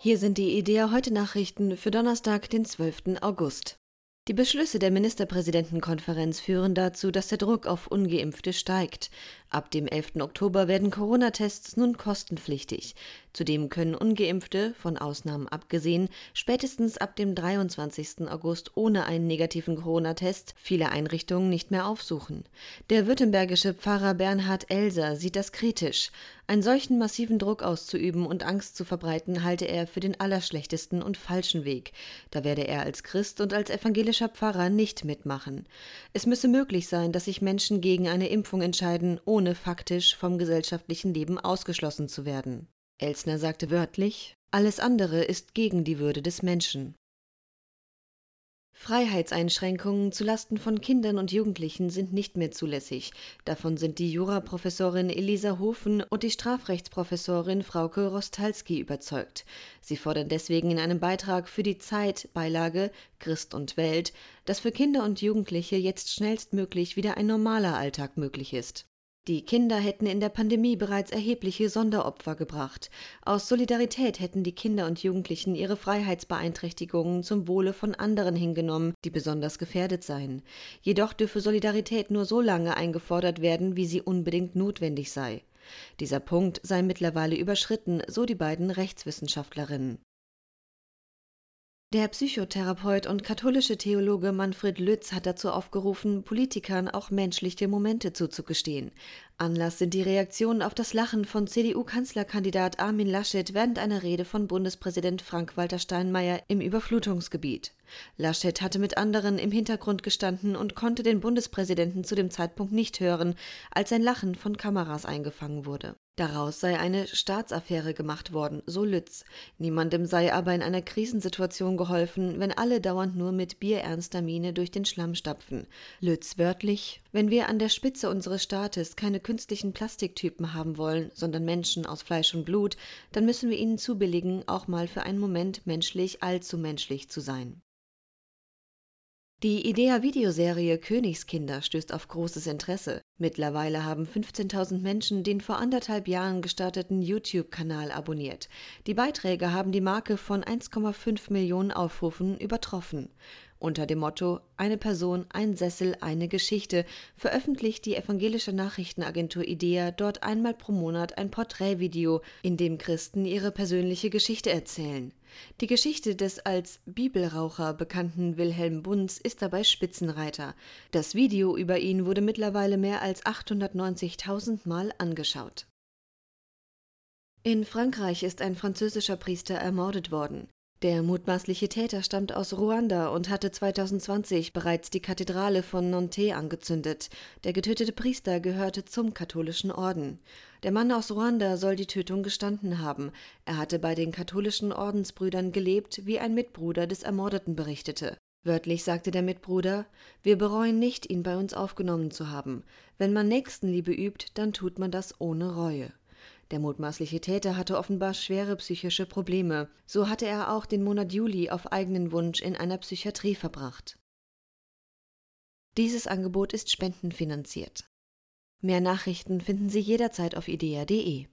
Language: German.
Hier sind die IDEA heute Nachrichten für Donnerstag, den 12. August. Die Beschlüsse der Ministerpräsidentenkonferenz führen dazu, dass der Druck auf ungeimpfte steigt. Ab dem 11. Oktober werden Corona-Tests nun kostenpflichtig. Zudem können ungeimpfte, von Ausnahmen abgesehen, spätestens ab dem 23. August ohne einen negativen Corona-Test viele Einrichtungen nicht mehr aufsuchen. Der württembergische Pfarrer Bernhard Elser sieht das kritisch. Einen solchen massiven Druck auszuüben und Angst zu verbreiten, halte er für den allerschlechtesten und falschen Weg. Da werde er als Christ und als evangelischer Pfarrer nicht mitmachen. Es müsse möglich sein, dass sich Menschen gegen eine Impfung entscheiden, ohne faktisch vom gesellschaftlichen Leben ausgeschlossen zu werden. Elsner sagte wörtlich Alles andere ist gegen die Würde des Menschen. Freiheitseinschränkungen zulasten von Kindern und Jugendlichen sind nicht mehr zulässig. Davon sind die Juraprofessorin Elisa Hofen und die Strafrechtsprofessorin Frauke Rostalski überzeugt. Sie fordern deswegen in einem Beitrag für die Zeit Beilage Christ und Welt, dass für Kinder und Jugendliche jetzt schnellstmöglich wieder ein normaler Alltag möglich ist. Die Kinder hätten in der Pandemie bereits erhebliche Sonderopfer gebracht. Aus Solidarität hätten die Kinder und Jugendlichen ihre Freiheitsbeeinträchtigungen zum Wohle von anderen hingenommen, die besonders gefährdet seien. Jedoch dürfe Solidarität nur so lange eingefordert werden, wie sie unbedingt notwendig sei. Dieser Punkt sei mittlerweile überschritten, so die beiden Rechtswissenschaftlerinnen. Der Psychotherapeut und katholische Theologe Manfred Lütz hat dazu aufgerufen, Politikern auch menschliche Momente zuzugestehen. Anlass sind die Reaktionen auf das Lachen von CDU-Kanzlerkandidat Armin Laschet während einer Rede von Bundespräsident Frank-Walter Steinmeier im Überflutungsgebiet. Laschet hatte mit anderen im Hintergrund gestanden und konnte den Bundespräsidenten zu dem Zeitpunkt nicht hören, als sein Lachen von Kameras eingefangen wurde. Daraus sei eine Staatsaffäre gemacht worden, so Lütz. Niemandem sei aber in einer Krisensituation geholfen, wenn alle dauernd nur mit bierernster Miene durch den Schlamm stapfen. Lütz wörtlich, wenn wir an der Spitze unseres Staates keine künstlichen Plastiktypen haben wollen, sondern Menschen aus Fleisch und Blut, dann müssen wir ihnen zubilligen, auch mal für einen Moment menschlich allzu menschlich zu sein. Die IDEA-Videoserie Königskinder stößt auf großes Interesse. Mittlerweile haben 15.000 Menschen den vor anderthalb Jahren gestarteten YouTube-Kanal abonniert. Die Beiträge haben die Marke von 1,5 Millionen Aufrufen übertroffen. Unter dem Motto Eine Person, ein Sessel, eine Geschichte veröffentlicht die evangelische Nachrichtenagentur IDEA dort einmal pro Monat ein Porträtvideo, in dem Christen ihre persönliche Geschichte erzählen. Die Geschichte des als Bibelraucher bekannten Wilhelm Bunz ist dabei Spitzenreiter. Das Video über ihn wurde mittlerweile mehr als 890.000 Mal angeschaut. In Frankreich ist ein französischer Priester ermordet worden. Der mutmaßliche Täter stammt aus Ruanda und hatte 2020 bereits die Kathedrale von Nantes angezündet. Der getötete Priester gehörte zum katholischen Orden. Der Mann aus Ruanda soll die Tötung gestanden haben. Er hatte bei den katholischen Ordensbrüdern gelebt, wie ein Mitbruder des Ermordeten berichtete. Wörtlich sagte der Mitbruder, wir bereuen nicht, ihn bei uns aufgenommen zu haben. Wenn man Nächstenliebe übt, dann tut man das ohne Reue. Der mutmaßliche Täter hatte offenbar schwere psychische Probleme. So hatte er auch den Monat Juli auf eigenen Wunsch in einer Psychiatrie verbracht. Dieses Angebot ist spendenfinanziert. Mehr Nachrichten finden Sie jederzeit auf idea.de.